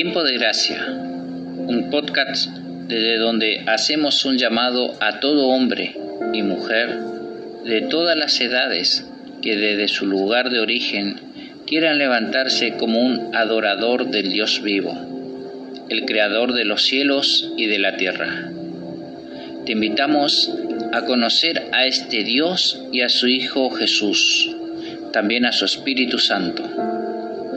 Tiempo de Gracia, un podcast desde donde hacemos un llamado a todo hombre y mujer de todas las edades que desde su lugar de origen quieran levantarse como un adorador del Dios vivo, el Creador de los cielos y de la tierra. Te invitamos a conocer a este Dios y a su Hijo Jesús, también a su Espíritu Santo.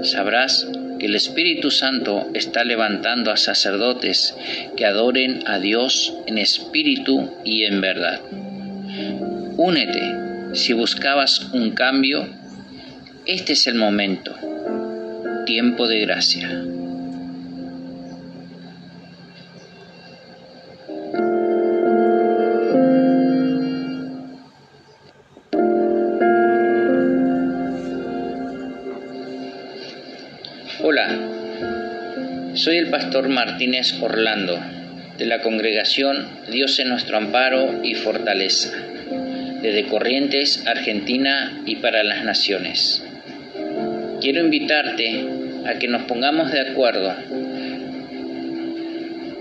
Sabrás el Espíritu Santo está levantando a sacerdotes que adoren a Dios en espíritu y en verdad. Únete si buscabas un cambio. Este es el momento. Tiempo de gracia. Pastor Martínez Orlando de la congregación Dios en nuestro amparo y fortaleza, desde Corrientes, Argentina y para las naciones. Quiero invitarte a que nos pongamos de acuerdo.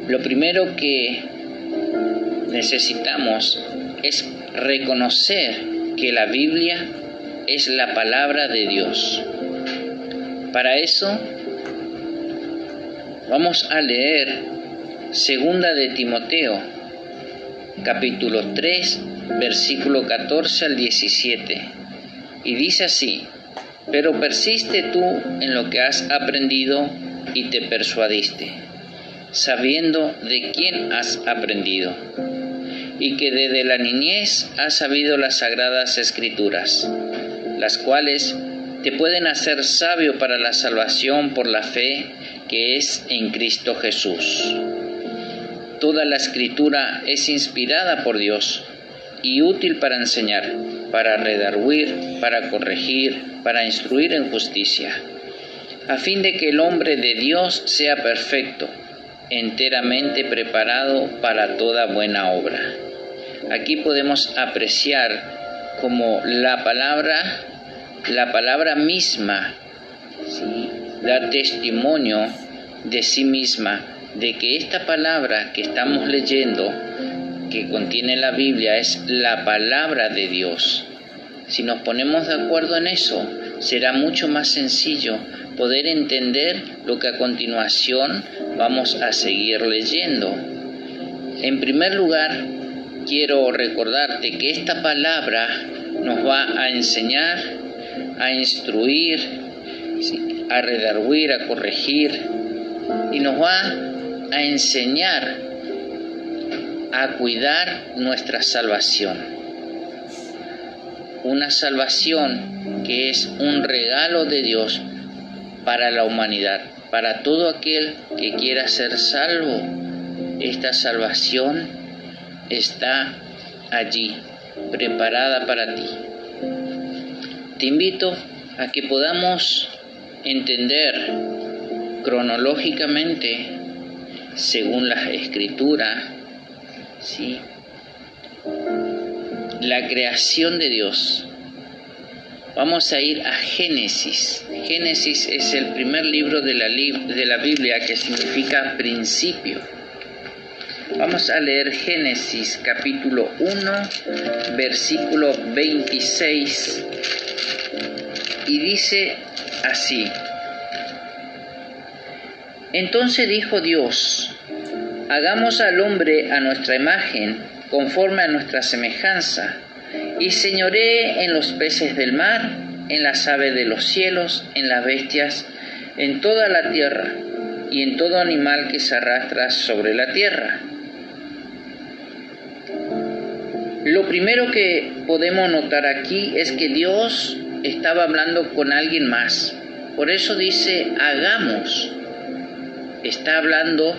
Lo primero que necesitamos es reconocer que la Biblia es la palabra de Dios para eso vamos a leer Segunda de Timoteo, capítulo 3, versículo 14 al 17. Y dice así, pero persiste tú en lo que has aprendido y te persuadiste, sabiendo de quién has aprendido, y que desde la niñez has sabido las sagradas escrituras, las cuales te pueden hacer sabio para la salvación por la fe que es en Cristo Jesús. Toda la escritura es inspirada por Dios y útil para enseñar, para redarguir, para corregir, para instruir en justicia, a fin de que el hombre de Dios sea perfecto, enteramente preparado para toda buena obra. Aquí podemos apreciar como la palabra la palabra misma da testimonio de sí misma, de que esta palabra que estamos leyendo, que contiene la Biblia, es la palabra de Dios. Si nos ponemos de acuerdo en eso, será mucho más sencillo poder entender lo que a continuación vamos a seguir leyendo. En primer lugar, quiero recordarte que esta palabra nos va a enseñar a instruir, a redarguir, a corregir y nos va a enseñar a cuidar nuestra salvación. Una salvación que es un regalo de Dios para la humanidad, para todo aquel que quiera ser salvo. Esta salvación está allí, preparada para ti te invito a que podamos entender cronológicamente, según la escritura, la creación de Dios. Vamos a ir a Génesis. Génesis es el primer libro de la, de la Biblia que significa principio. Vamos a leer Génesis capítulo 1, versículo 26 y dice así, entonces dijo Dios, hagamos al hombre a nuestra imagen, conforme a nuestra semejanza, y señoré en los peces del mar, en las aves de los cielos, en las bestias, en toda la tierra, y en todo animal que se arrastra sobre la tierra. Lo primero que podemos notar aquí es que Dios estaba hablando con alguien más. Por eso dice, hagamos. Está hablando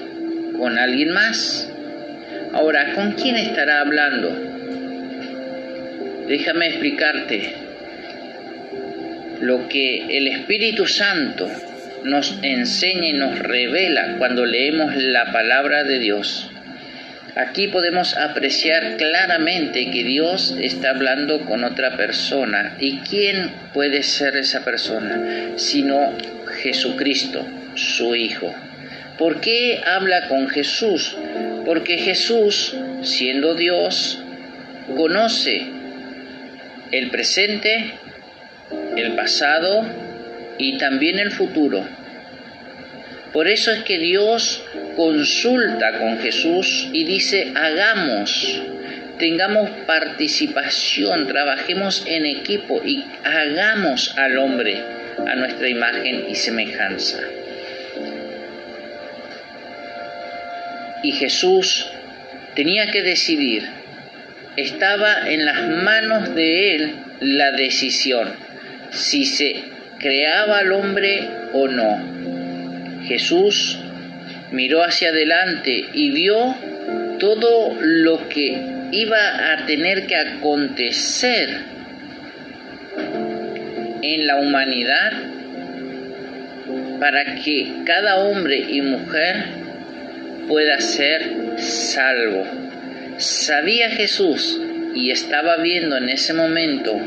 con alguien más. Ahora, ¿con quién estará hablando? Déjame explicarte lo que el Espíritu Santo nos enseña y nos revela cuando leemos la palabra de Dios Aquí podemos apreciar claramente que Dios está hablando con otra persona. ¿Y quién puede ser esa persona? Sino Jesucristo, su Hijo. ¿Por qué habla con Jesús? Porque Jesús, siendo Dios, conoce el presente, el pasado y también el futuro. Por eso es que Dios consulta con Jesús y dice, hagamos, tengamos participación, trabajemos en equipo y hagamos al hombre a nuestra imagen y semejanza. Y Jesús tenía que decidir, estaba en las manos de él la decisión, si se creaba al hombre o no. Jesús miró hacia adelante y vio todo lo que iba a tener que acontecer en la humanidad para que cada hombre y mujer pueda ser salvo. Sabía Jesús y estaba viendo en ese momento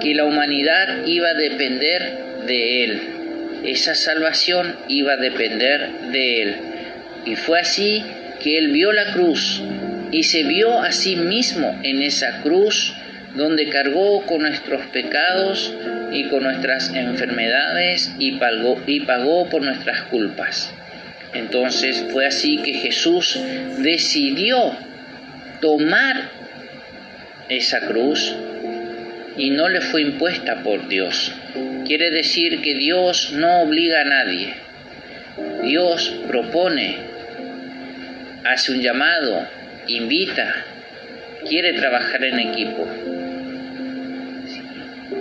que la humanidad iba a depender de Él. Esa salvación iba a depender de Él. Y fue así que Él vio la cruz y se vio a sí mismo en esa cruz donde cargó con nuestros pecados y con nuestras enfermedades y pagó, y pagó por nuestras culpas. Entonces fue así que Jesús decidió tomar esa cruz y no le fue impuesta por Dios. Quiere decir que Dios no obliga a nadie. Dios propone, hace un llamado, invita, quiere trabajar en equipo.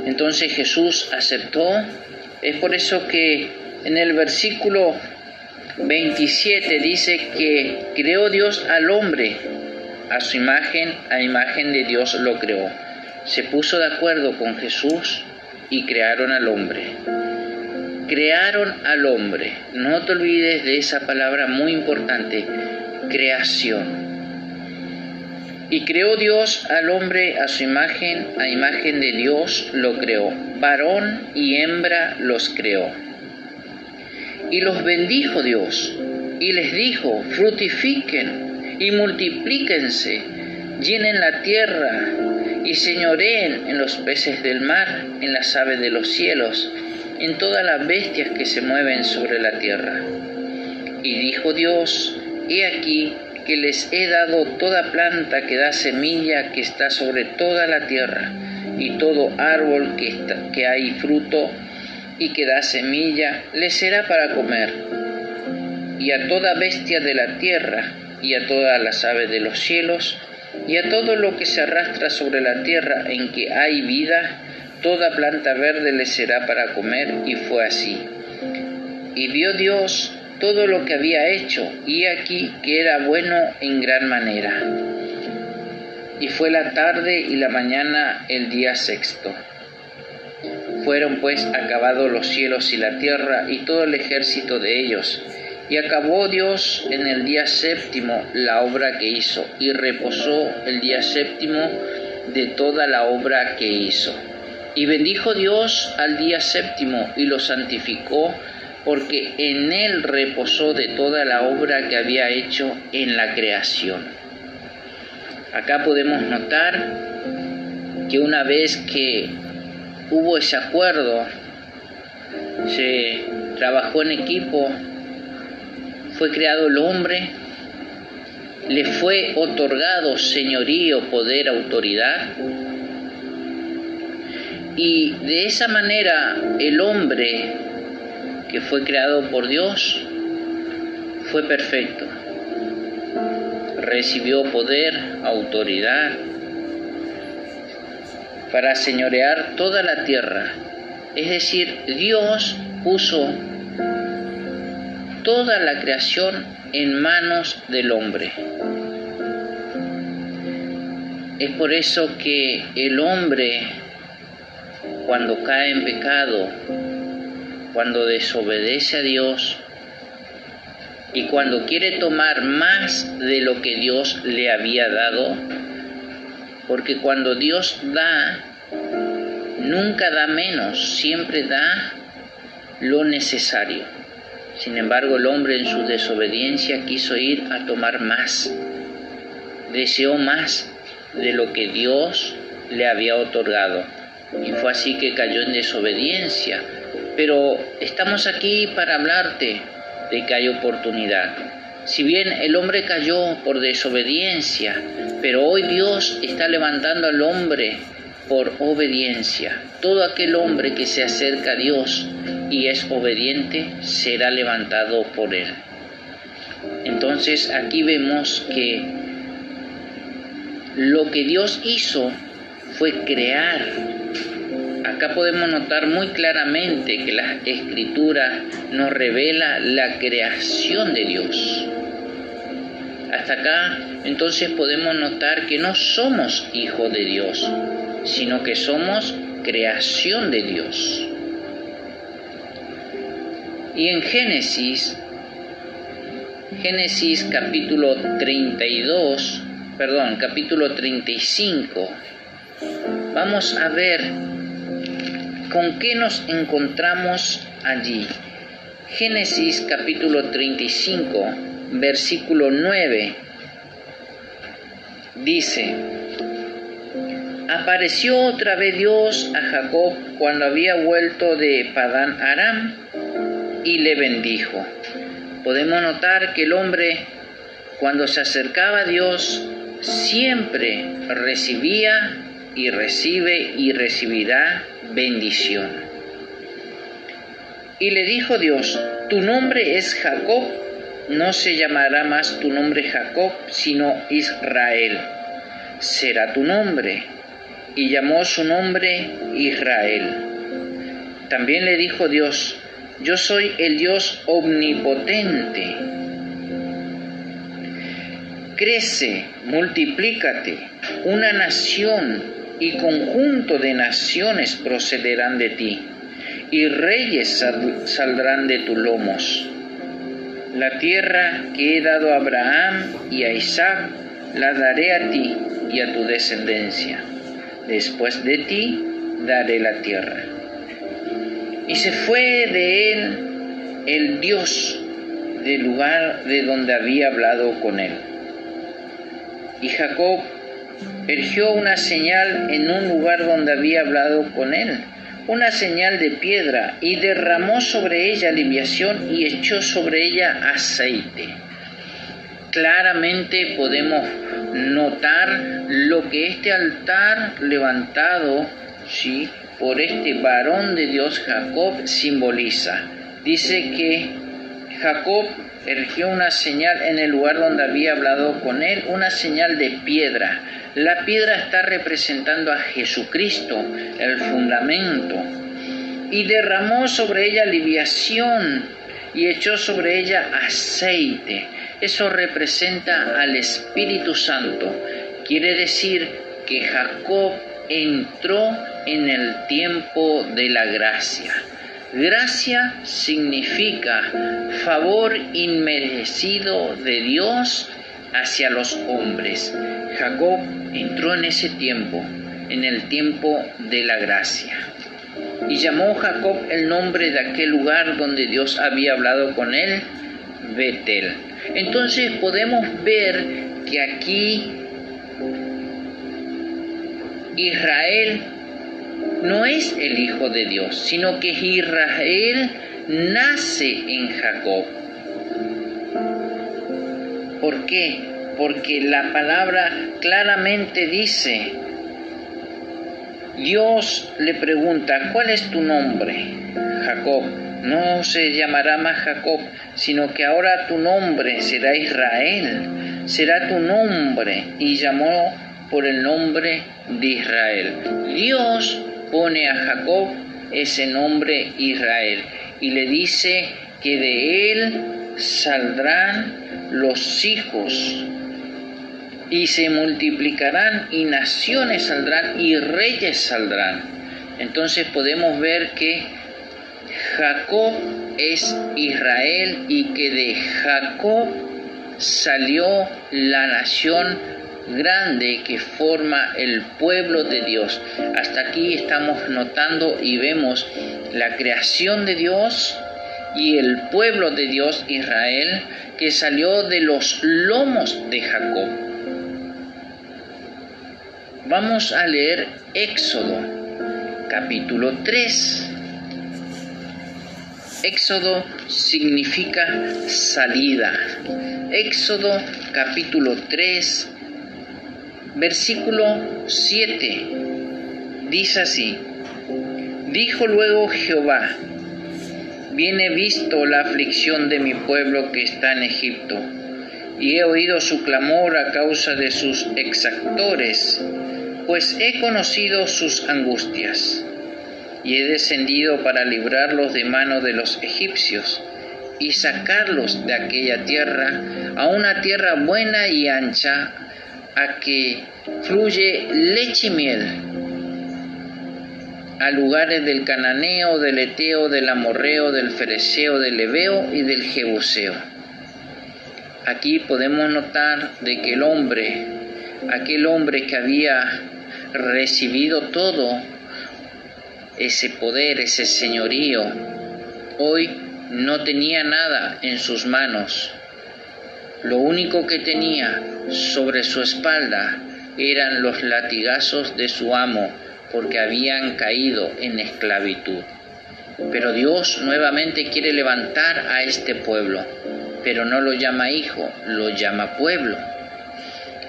Entonces Jesús aceptó. Es por eso que en el versículo 27 dice que creó Dios al hombre a su imagen, a imagen de Dios lo creó. Se puso de acuerdo con Jesús y crearon al hombre. Crearon al hombre. No te olvides de esa palabra muy importante, creación. Y creó Dios al hombre a su imagen, a imagen de Dios lo creó. Varón y hembra los creó. Y los bendijo Dios y les dijo, frutifiquen y multiplíquense, llenen la tierra y señoreen en los peces del mar, en las aves de los cielos, en todas las bestias que se mueven sobre la tierra. Y dijo Dios, he aquí que les he dado toda planta que da semilla que está sobre toda la tierra, y todo árbol que, que hay fruto y que da semilla, les será para comer. Y a toda bestia de la tierra, y a todas las aves de los cielos, y a todo lo que se arrastra sobre la tierra en que hay vida, toda planta verde les será para comer, y fue así. Y vio Dios todo lo que había hecho, y aquí que era bueno en gran manera. Y fue la tarde y la mañana el día sexto. Fueron pues acabados los cielos y la tierra y todo el ejército de ellos. Y acabó Dios en el día séptimo la obra que hizo, y reposó el día séptimo de toda la obra que hizo. Y bendijo Dios al día séptimo y lo santificó porque en él reposó de toda la obra que había hecho en la creación. Acá podemos notar que una vez que hubo ese acuerdo, se trabajó en equipo, fue creado el hombre, le fue otorgado señorío, poder, autoridad, y de esa manera el hombre que fue creado por Dios fue perfecto. Recibió poder, autoridad para señorear toda la tierra. Es decir, Dios puso toda la creación en manos del hombre. Es por eso que el hombre, cuando cae en pecado, cuando desobedece a Dios y cuando quiere tomar más de lo que Dios le había dado, porque cuando Dios da, nunca da menos, siempre da lo necesario. Sin embargo, el hombre en su desobediencia quiso ir a tomar más, deseó más de lo que Dios le había otorgado. Y fue así que cayó en desobediencia. Pero estamos aquí para hablarte de que hay oportunidad. Si bien el hombre cayó por desobediencia, pero hoy Dios está levantando al hombre por obediencia. Todo aquel hombre que se acerca a Dios y es obediente será levantado por él. Entonces aquí vemos que lo que Dios hizo fue crear. Acá podemos notar muy claramente que la escritura nos revela la creación de Dios. Hasta acá entonces podemos notar que no somos hijos de Dios, sino que somos creación de Dios. Y en Génesis, Génesis capítulo 32, perdón, capítulo 35, vamos a ver con qué nos encontramos allí. Génesis capítulo 35, versículo 9, dice, Apareció otra vez Dios a Jacob cuando había vuelto de Padán Aram y le bendijo. Podemos notar que el hombre cuando se acercaba a Dios siempre recibía y recibe y recibirá bendición. Y le dijo Dios, tu nombre es Jacob, no se llamará más tu nombre Jacob, sino Israel. Será tu nombre. Y llamó su nombre Israel. También le dijo Dios, yo soy el Dios omnipotente. Crece, multiplícate, una nación y conjunto de naciones procederán de ti, y reyes saldrán de tus lomos. La tierra que he dado a Abraham y a Isaac, la daré a ti y a tu descendencia. Después de ti daré la tierra y se fue de él el Dios del lugar de donde había hablado con él. Y Jacob erigió una señal en un lugar donde había hablado con él, una señal de piedra, y derramó sobre ella libiación y echó sobre ella aceite. Claramente podemos notar lo que este altar levantado, ¿sí? Por este varón de Dios Jacob simboliza. Dice que Jacob erigió una señal en el lugar donde había hablado con él, una señal de piedra. La piedra está representando a Jesucristo, el fundamento, y derramó sobre ella libiación y echó sobre ella aceite. Eso representa al Espíritu Santo. Quiere decir que Jacob entró en el tiempo de la gracia. Gracia significa favor inmerecido de Dios hacia los hombres. Jacob entró en ese tiempo, en el tiempo de la gracia. Y llamó Jacob el nombre de aquel lugar donde Dios había hablado con él, Betel. Entonces podemos ver que aquí Israel no es el Hijo de Dios, sino que Israel nace en Jacob. ¿Por qué? Porque la palabra claramente dice, Dios le pregunta, ¿cuál es tu nombre? Jacob. No se llamará más Jacob, sino que ahora tu nombre será Israel, será tu nombre. Y llamó por el nombre de Israel. Dios pone a Jacob ese nombre Israel y le dice que de él saldrán los hijos y se multiplicarán y naciones saldrán y reyes saldrán. Entonces podemos ver que Jacob es Israel y que de Jacob salió la nación grande que forma el pueblo de Dios. Hasta aquí estamos notando y vemos la creación de Dios y el pueblo de Dios Israel que salió de los lomos de Jacob. Vamos a leer Éxodo capítulo 3. Éxodo significa salida. Éxodo capítulo 3, versículo 7. Dice así, dijo luego Jehová, bien he visto la aflicción de mi pueblo que está en Egipto, y he oído su clamor a causa de sus exactores, pues he conocido sus angustias y he descendido para librarlos de mano de los egipcios y sacarlos de aquella tierra a una tierra buena y ancha, a que fluye leche y miel, a lugares del cananeo, del eteo, del amorreo, del fereceo, del leveo y del jebuseo. Aquí podemos notar de que el hombre, aquel hombre que había recibido todo, ese poder, ese señorío, hoy no tenía nada en sus manos. Lo único que tenía sobre su espalda eran los latigazos de su amo, porque habían caído en esclavitud. Pero Dios nuevamente quiere levantar a este pueblo, pero no lo llama hijo, lo llama pueblo.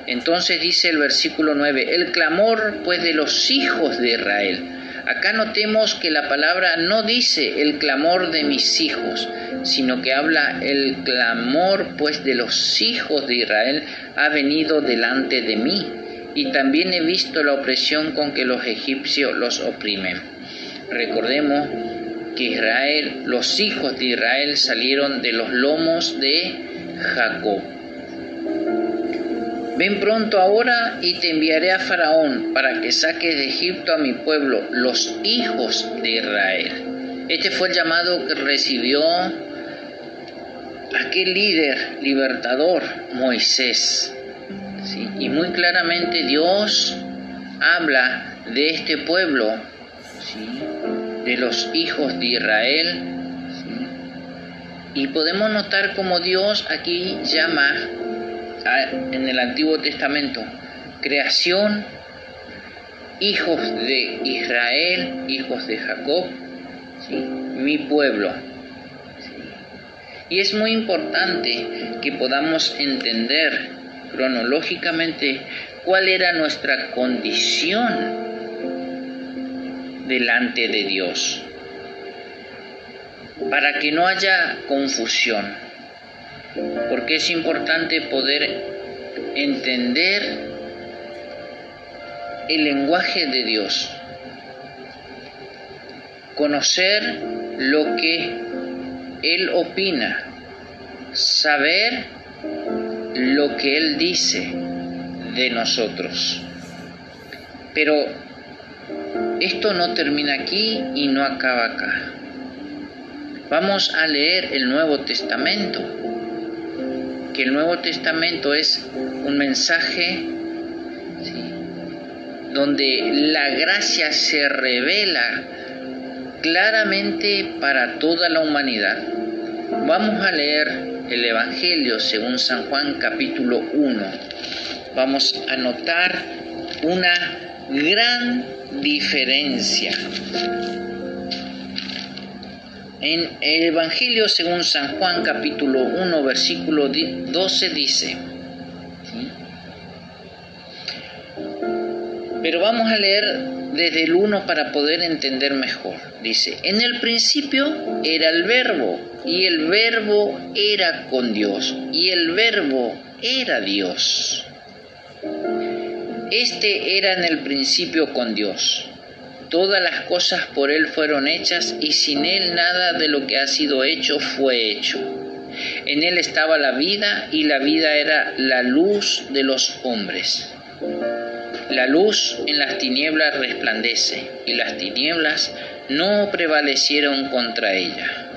Entonces dice el versículo 9, el clamor pues de los hijos de Israel, Acá notemos que la palabra no dice el clamor de mis hijos, sino que habla el clamor pues de los hijos de Israel ha venido delante de mí y también he visto la opresión con que los egipcios los oprimen. Recordemos que Israel, los hijos de Israel salieron de los lomos de Jacob. Ven pronto ahora y te enviaré a Faraón para que saques de Egipto a mi pueblo, los hijos de Israel. Este fue el llamado que recibió aquel líder libertador, Moisés. Y muy claramente Dios habla de este pueblo, de los hijos de Israel. Y podemos notar como Dios aquí llama en el Antiguo Testamento, creación, hijos de Israel, hijos de Jacob, mi pueblo. Y es muy importante que podamos entender cronológicamente cuál era nuestra condición delante de Dios, para que no haya confusión porque es importante poder entender el lenguaje de Dios, conocer lo que Él opina, saber lo que Él dice de nosotros. Pero esto no termina aquí y no acaba acá. Vamos a leer el Nuevo Testamento el Nuevo Testamento es un mensaje donde la gracia se revela claramente para toda la humanidad. Vamos a leer el Evangelio según San Juan capítulo 1. Vamos a notar una gran diferencia en el Evangelio según San Juan capítulo 1 versículo 12 dice, pero vamos a leer desde el 1 para poder entender mejor. Dice, en el principio era el verbo y el verbo era con Dios y el verbo era Dios. Este era en el principio con Dios. Todas las cosas por Él fueron hechas y sin Él nada de lo que ha sido hecho fue hecho. En Él estaba la vida y la vida era la luz de los hombres. La luz en las tinieblas resplandece y las tinieblas no prevalecieron contra ella.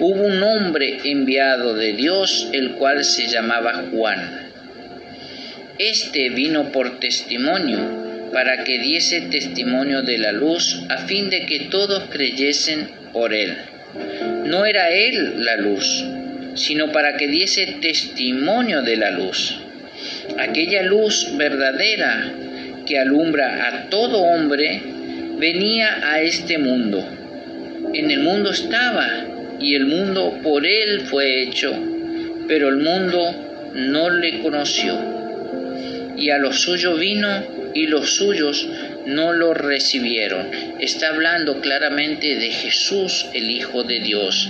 Hubo un hombre enviado de Dios, el cual se llamaba Juan. Este vino por testimonio para que diese testimonio de la luz, a fin de que todos creyesen por él. no era Él la luz, sino para que diese testimonio de la luz. Aquella luz verdadera que alumbra a todo hombre venía a este mundo. En el mundo estaba y el mundo por Él fue hecho, pero el mundo no le conoció. Y a los suyos vino y los suyos no lo recibieron. Está hablando claramente de Jesús, el Hijo de Dios.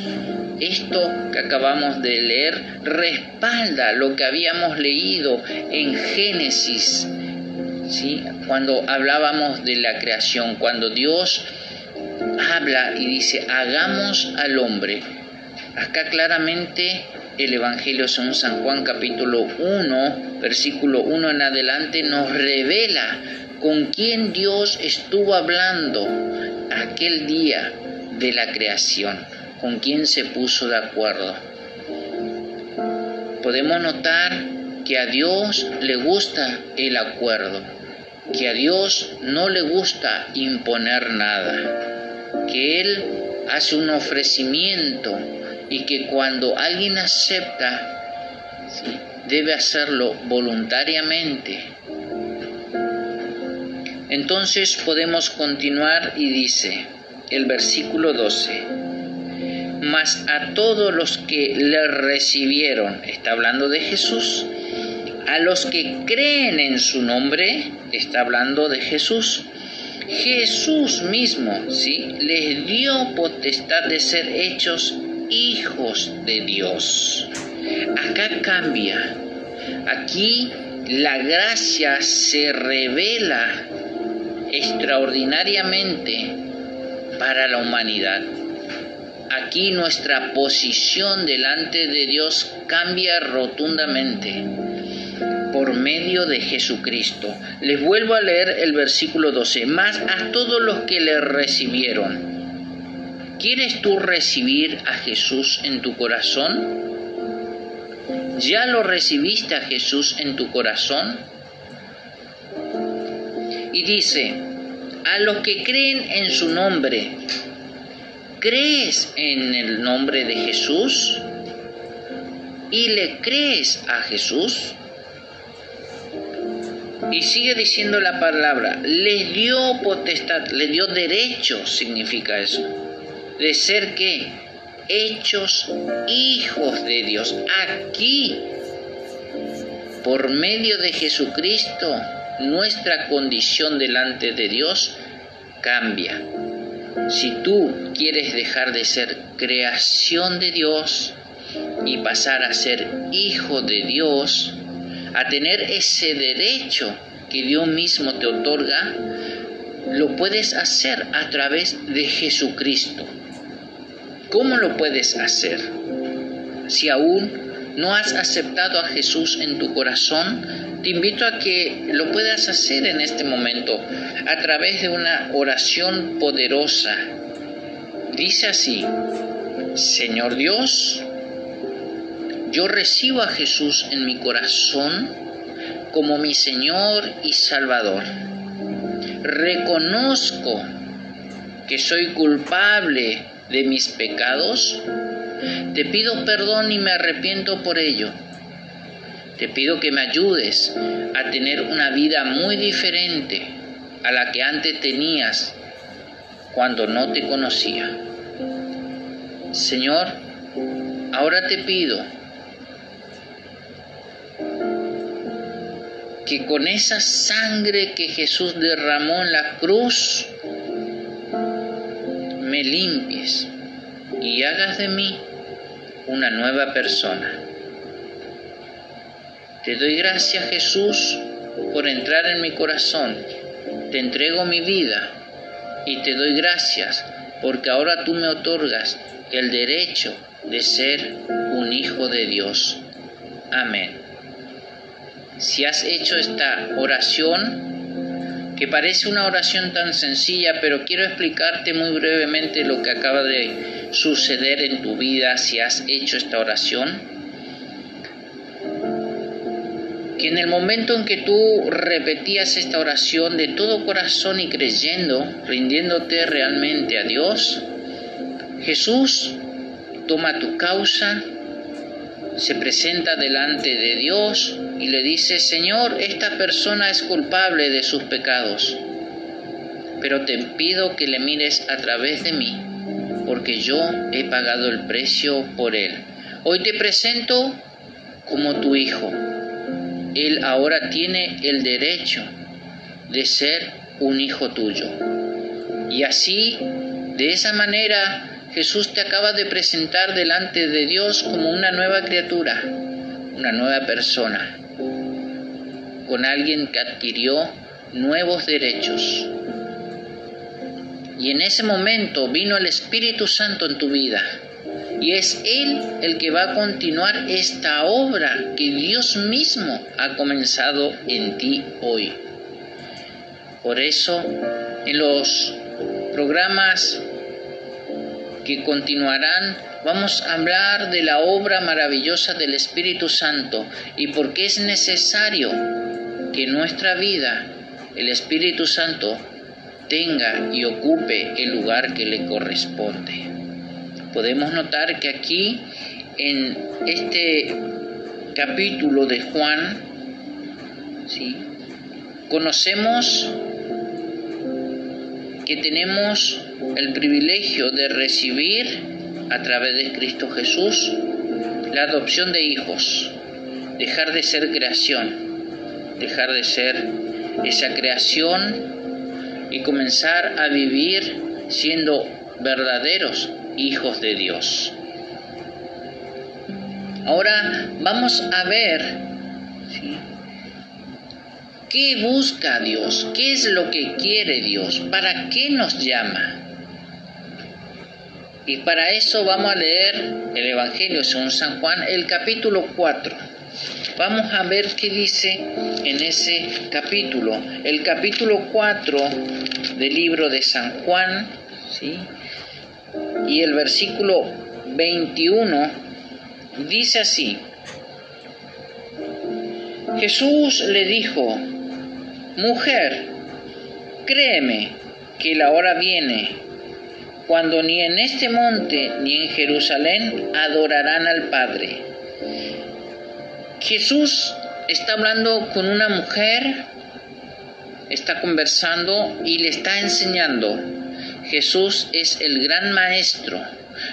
Esto que acabamos de leer respalda lo que habíamos leído en Génesis, ¿sí? cuando hablábamos de la creación, cuando Dios habla y dice, hagamos al hombre. Acá claramente el Evangelio según San Juan capítulo 1, versículo 1 en adelante, nos revela con quién Dios estuvo hablando aquel día de la creación, con quién se puso de acuerdo. Podemos notar que a Dios le gusta el acuerdo, que a Dios no le gusta imponer nada, que Él hace un ofrecimiento y que cuando alguien acepta, debe hacerlo voluntariamente. Entonces podemos continuar y dice el versículo 12, mas a todos los que le recibieron, está hablando de Jesús, a los que creen en su nombre, está hablando de Jesús, Jesús mismo, ¿sí? Les dio potestad de ser hechos hijos de Dios. Acá cambia. Aquí la gracia se revela extraordinariamente para la humanidad. Aquí nuestra posición delante de Dios cambia rotundamente por medio de Jesucristo. Les vuelvo a leer el versículo 12. Más a todos los que le recibieron ¿Quieres tú recibir a Jesús en tu corazón? ¿Ya lo recibiste a Jesús en tu corazón? Y dice, a los que creen en su nombre, ¿crees en el nombre de Jesús? ¿Y le crees a Jesús? Y sigue diciendo la palabra, le dio potestad, le dio derecho, significa eso de ser que hechos hijos de Dios. Aquí, por medio de Jesucristo, nuestra condición delante de Dios cambia. Si tú quieres dejar de ser creación de Dios y pasar a ser hijo de Dios, a tener ese derecho que Dios mismo te otorga, lo puedes hacer a través de Jesucristo. ¿Cómo lo puedes hacer? Si aún no has aceptado a Jesús en tu corazón, te invito a que lo puedas hacer en este momento a través de una oración poderosa. Dice así, Señor Dios, yo recibo a Jesús en mi corazón como mi Señor y Salvador. Reconozco que soy culpable de mis pecados? Te pido perdón y me arrepiento por ello. Te pido que me ayudes a tener una vida muy diferente a la que antes tenías cuando no te conocía. Señor, ahora te pido que con esa sangre que Jesús derramó en la cruz, me limpies y hagas de mí una nueva persona. Te doy gracias Jesús por entrar en mi corazón. Te entrego mi vida y te doy gracias porque ahora tú me otorgas el derecho de ser un hijo de Dios. Amén. Si has hecho esta oración, que parece una oración tan sencilla, pero quiero explicarte muy brevemente lo que acaba de suceder en tu vida si has hecho esta oración. Que en el momento en que tú repetías esta oración de todo corazón y creyendo, rindiéndote realmente a Dios, Jesús toma tu causa, se presenta delante de Dios y le dice, Señor, esta persona es culpable de sus pecados, pero te pido que le mires a través de mí, porque yo he pagado el precio por él. Hoy te presento como tu hijo. Él ahora tiene el derecho de ser un hijo tuyo. Y así, de esa manera, Jesús te acaba de presentar delante de Dios como una nueva criatura, una nueva persona, con alguien que adquirió nuevos derechos. Y en ese momento vino el Espíritu Santo en tu vida. Y es Él el que va a continuar esta obra que Dios mismo ha comenzado en ti hoy. Por eso, en los programas que continuarán, vamos a hablar de la obra maravillosa del Espíritu Santo y por qué es necesario que nuestra vida el Espíritu Santo tenga y ocupe el lugar que le corresponde. Podemos notar que aquí en este capítulo de Juan, ¿sí? conocemos que tenemos el privilegio de recibir a través de Cristo Jesús la adopción de hijos, dejar de ser creación, dejar de ser esa creación y comenzar a vivir siendo verdaderos hijos de Dios. Ahora vamos a ver qué busca Dios, qué es lo que quiere Dios, para qué nos llama. Y para eso vamos a leer el Evangelio según San Juan, el capítulo 4. Vamos a ver qué dice en ese capítulo. El capítulo 4 del libro de San Juan, ¿sí? y el versículo 21 dice así. Jesús le dijo, mujer, créeme que la hora viene cuando ni en este monte ni en Jerusalén adorarán al Padre. Jesús está hablando con una mujer, está conversando y le está enseñando. Jesús es el gran maestro.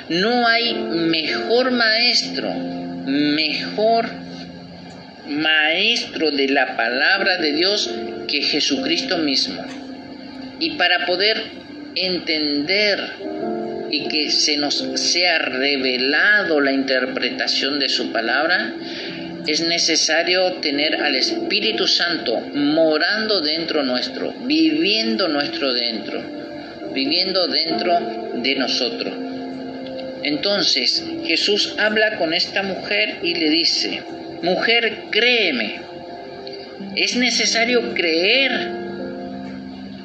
No hay mejor maestro, mejor maestro de la palabra de Dios que Jesucristo mismo. Y para poder entender y que se nos sea revelado la interpretación de su palabra, es necesario tener al Espíritu Santo morando dentro nuestro, viviendo nuestro dentro, viviendo dentro de nosotros. Entonces Jesús habla con esta mujer y le dice, mujer, créeme, es necesario creer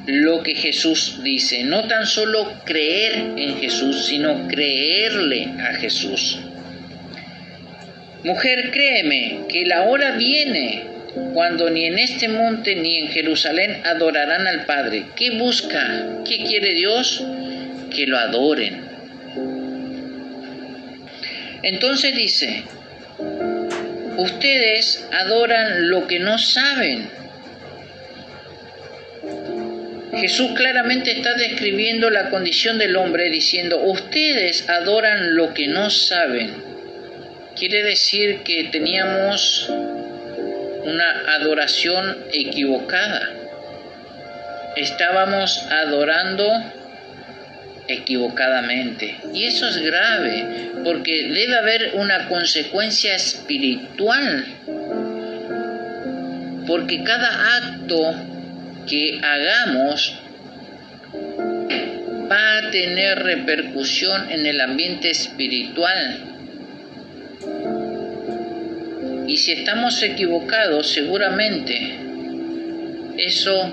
lo que Jesús dice, no tan solo creer en Jesús, sino creerle a Jesús. Mujer, créeme que la hora viene cuando ni en este monte ni en Jerusalén adorarán al Padre. ¿Qué busca? ¿Qué quiere Dios? Que lo adoren. Entonces dice, ustedes adoran lo que no saben Jesús claramente está describiendo la condición del hombre diciendo, ustedes adoran lo que no saben. Quiere decir que teníamos una adoración equivocada. Estábamos adorando equivocadamente. Y eso es grave, porque debe haber una consecuencia espiritual. Porque cada acto que hagamos va a tener repercusión en el ambiente espiritual. Y si estamos equivocados, seguramente eso,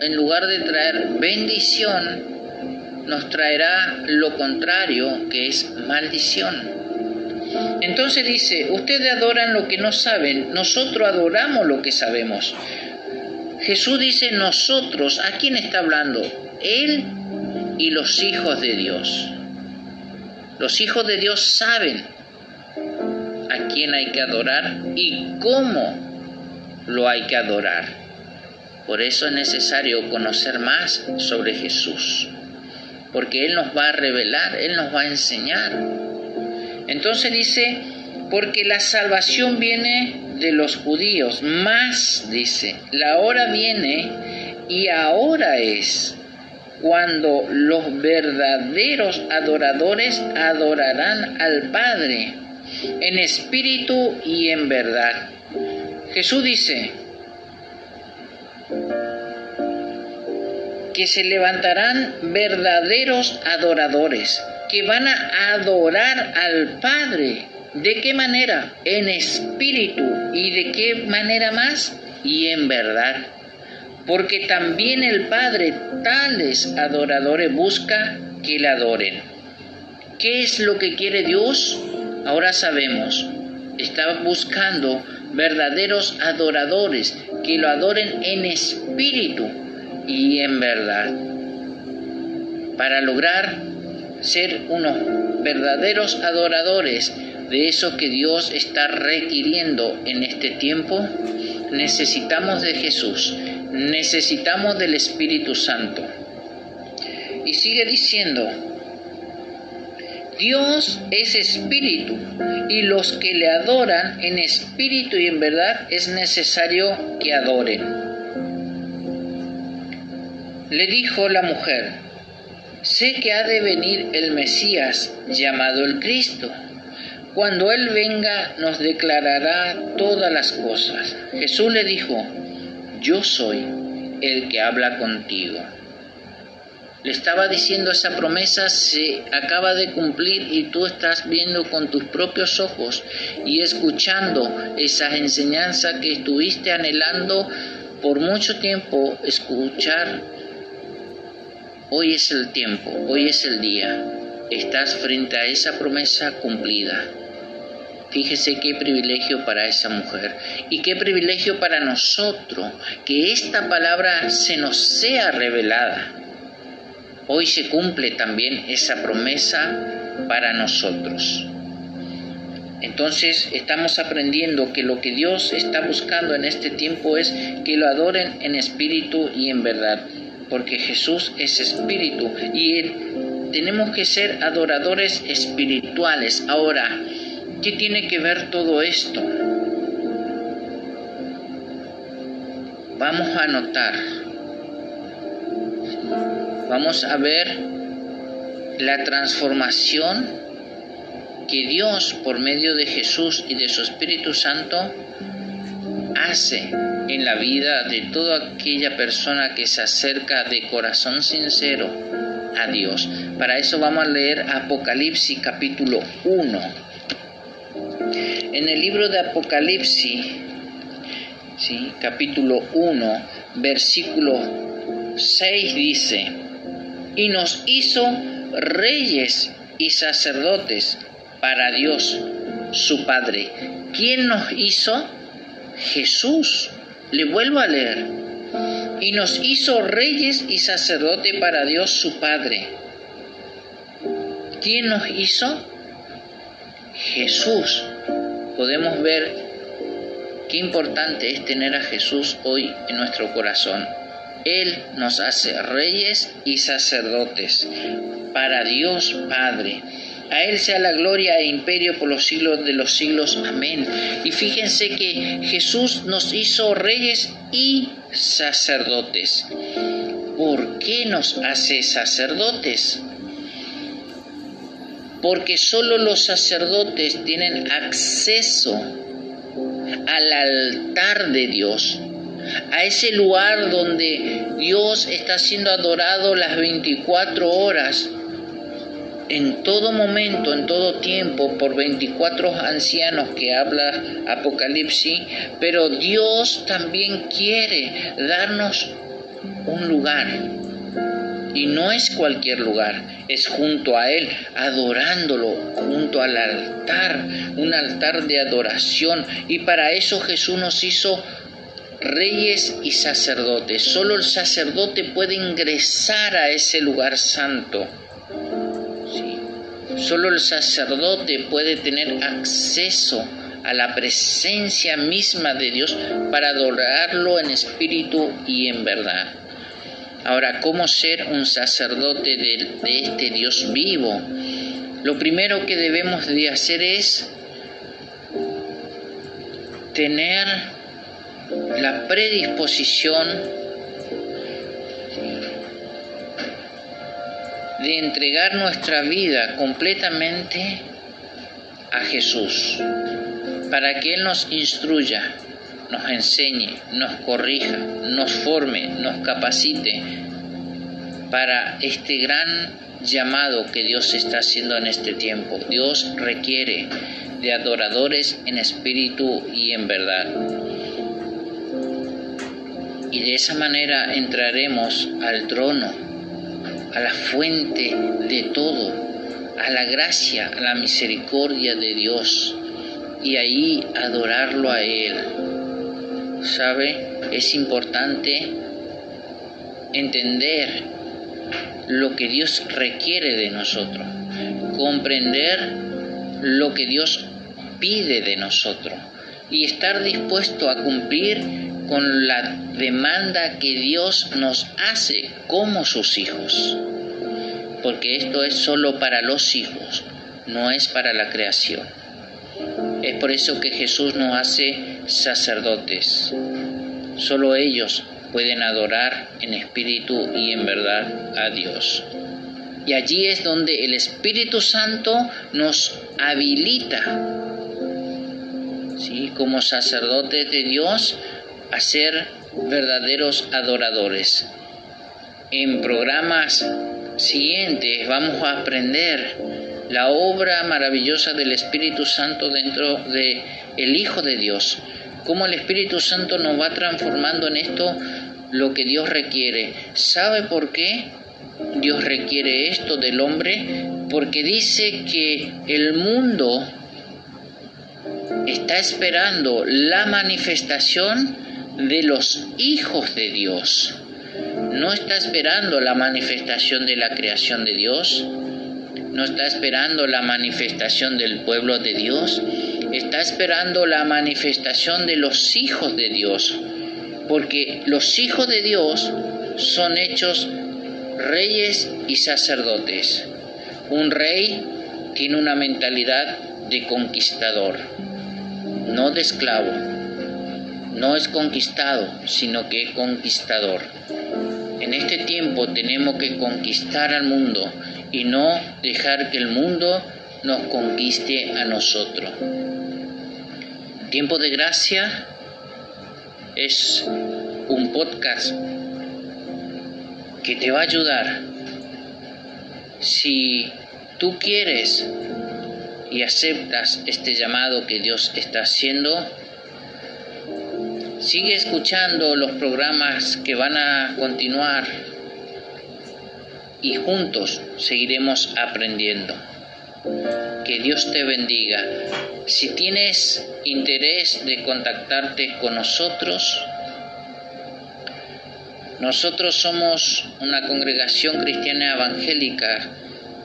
en lugar de traer bendición, nos traerá lo contrario, que es maldición. Entonces dice, ustedes adoran lo que no saben, nosotros adoramos lo que sabemos. Jesús dice nosotros, ¿a quién está hablando? Él y los hijos de Dios. Los hijos de Dios saben a quién hay que adorar y cómo lo hay que adorar. Por eso es necesario conocer más sobre Jesús, porque Él nos va a revelar, Él nos va a enseñar. Entonces dice, porque la salvación viene de los judíos, más dice, la hora viene y ahora es cuando los verdaderos adoradores adorarán al Padre en espíritu y en verdad. Jesús dice que se levantarán verdaderos adoradores, que van a adorar al Padre. ¿De qué manera? En espíritu. ¿Y de qué manera más? Y en verdad. Porque también el Padre tales adoradores busca que le adoren. ¿Qué es lo que quiere Dios? Ahora sabemos, está buscando verdaderos adoradores que lo adoren en espíritu y en verdad. Para lograr ser unos verdaderos adoradores de eso que Dios está requiriendo en este tiempo, necesitamos de Jesús, necesitamos del Espíritu Santo. Y sigue diciendo, Dios es espíritu y los que le adoran en espíritu y en verdad es necesario que adoren. Le dijo la mujer, sé que ha de venir el Mesías llamado el Cristo. Cuando Él venga nos declarará todas las cosas. Jesús le dijo, yo soy el que habla contigo le estaba diciendo esa promesa se acaba de cumplir y tú estás viendo con tus propios ojos y escuchando esas enseñanzas que estuviste anhelando por mucho tiempo escuchar. Hoy es el tiempo, hoy es el día. Estás frente a esa promesa cumplida. Fíjese qué privilegio para esa mujer y qué privilegio para nosotros que esta palabra se nos sea revelada hoy se cumple también esa promesa para nosotros. Entonces estamos aprendiendo que lo que Dios está buscando en este tiempo es que lo adoren en espíritu y en verdad, porque Jesús es espíritu y tenemos que ser adoradores espirituales. Ahora, ¿qué tiene que ver todo esto? Vamos a notar vamos a ver la transformación que Dios por medio de Jesús y de su Espíritu Santo hace en la vida de toda aquella persona que se acerca de corazón sincero a Dios. Para eso vamos a leer Apocalipsis capítulo 1. En el libro de Apocalipsis, ¿sí? capítulo 1, versículo 6 dice, y nos hizo reyes y sacerdotes para Dios, su Padre. ¿Quién nos hizo? Jesús. Le vuelvo a leer. Y nos hizo reyes y sacerdotes para Dios, su Padre. ¿Quién nos hizo? Jesús. Podemos ver qué importante es tener a Jesús hoy en nuestro corazón. Él nos hace reyes y sacerdotes para Dios Padre. A Él sea la gloria e imperio por los siglos de los siglos. Amén. Y fíjense que Jesús nos hizo reyes y sacerdotes. ¿Por qué nos hace sacerdotes? Porque solo los sacerdotes tienen acceso al altar de Dios a ese lugar donde Dios está siendo adorado las 24 horas, en todo momento, en todo tiempo, por 24 ancianos que habla Apocalipsis, pero Dios también quiere darnos un lugar. Y no es cualquier lugar, es junto a Él, adorándolo, junto al altar, un altar de adoración. Y para eso Jesús nos hizo reyes y sacerdotes. Solo el sacerdote puede ingresar a ese lugar santo. Solo el sacerdote puede tener acceso a la presencia misma de Dios para adorarlo en espíritu y en verdad. Ahora, ¿cómo ser un sacerdote de, este Dios vivo? Lo primero que debemos de hacer es tener la predisposición de entregar nuestra vida completamente a Jesús, para que Él nos instruya, nos enseñe, nos corrija, nos forme, nos capacite para este gran llamado que Dios está haciendo en este tiempo. Dios requiere de adoradores en espíritu y en verdad. Y de esa manera entraremos al trono, a la fuente de todo, a la gracia, a la misericordia de Dios y ahí adorarlo a Él. ¿Sabe? Es importante entender lo que Dios requiere de nosotros, comprender lo que Dios pide de nosotros y estar dispuesto a cumplir con la demanda que Dios nos hace como sus hijos. Porque esto es solo para los hijos, no es para la creación. Es por eso que Jesús nos hace sacerdotes. Solo ellos pueden adorar en espíritu y en verdad a Dios. Y allí es donde el Espíritu Santo nos habilita como sacerdotes de Dios a ser verdaderos adoradores. En programas siguientes vamos a aprender la obra maravillosa del Espíritu Santo dentro de el Hijo de Dios. Cómo el Espíritu Santo nos va transformando en esto lo que Dios requiere. ¿Sabe por qué Dios requiere esto del hombre? Porque dice que el mundo está esperando la manifestación de los hijos de Dios. No está esperando la manifestación de la creación de Dios. No está esperando la manifestación del pueblo de Dios. Está esperando la manifestación de los hijos de Dios. Porque los hijos de Dios son hechos reyes y sacerdotes. Un rey tiene una mentalidad de conquistador no de esclavo. No es conquistado, sino que es conquistador. En este tiempo tenemos que conquistar al mundo y no dejar que el mundo nos conquiste a nosotros. Tiempo de Gracia es un podcast que te va a ayudar. Si tú quieres y aceptas este llamado que Dios está haciendo, sigue escuchando los programas que van a continuar y juntos seguiremos aprendiendo. Que Dios te bendiga. Si tienes interés de contactarte con nosotros, nosotros somos una congregación cristiana evangélica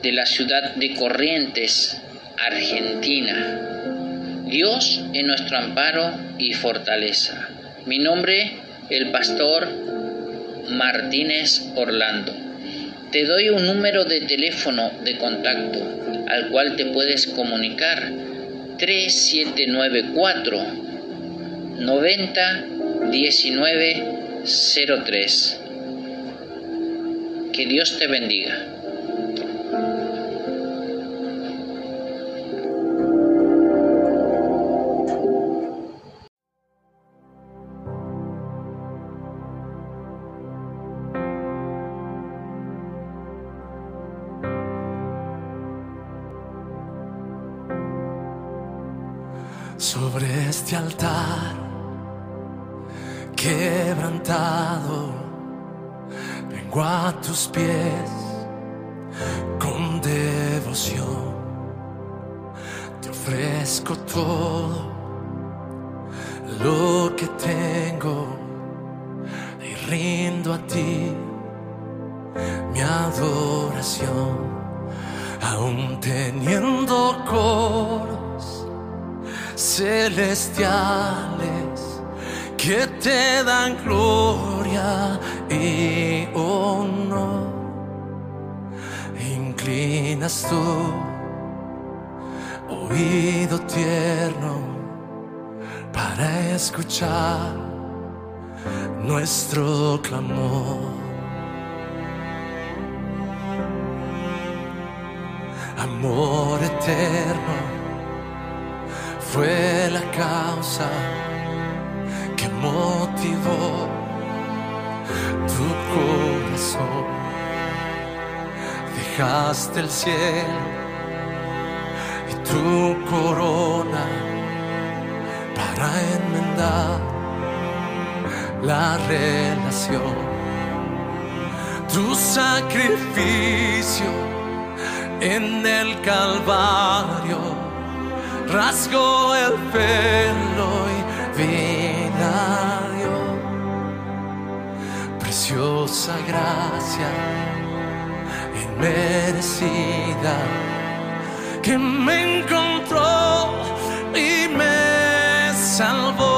de la ciudad de Corrientes, Argentina. Dios es nuestro amparo y fortaleza. Mi nombre, el pastor Martínez Orlando. Te doy un número de teléfono de contacto al cual te puedes comunicar 3794 90 19 03. Que Dios te bendiga. Vengo a tus pies con devoción, te ofrezco todo lo que tengo y rindo a ti mi adoración. Aún teniendo coros celestiales que te dan gloria y honor. Inclinas tu oído tierno para escuchar nuestro clamor. amor eterno fue la causa motivó tu corazón. Dejaste el cielo y tu corona para enmendar la relación. Tu sacrificio en el Calvario, rasgó el pelo y Preciosa gracia, inmerecida, que me encontró y me salvó.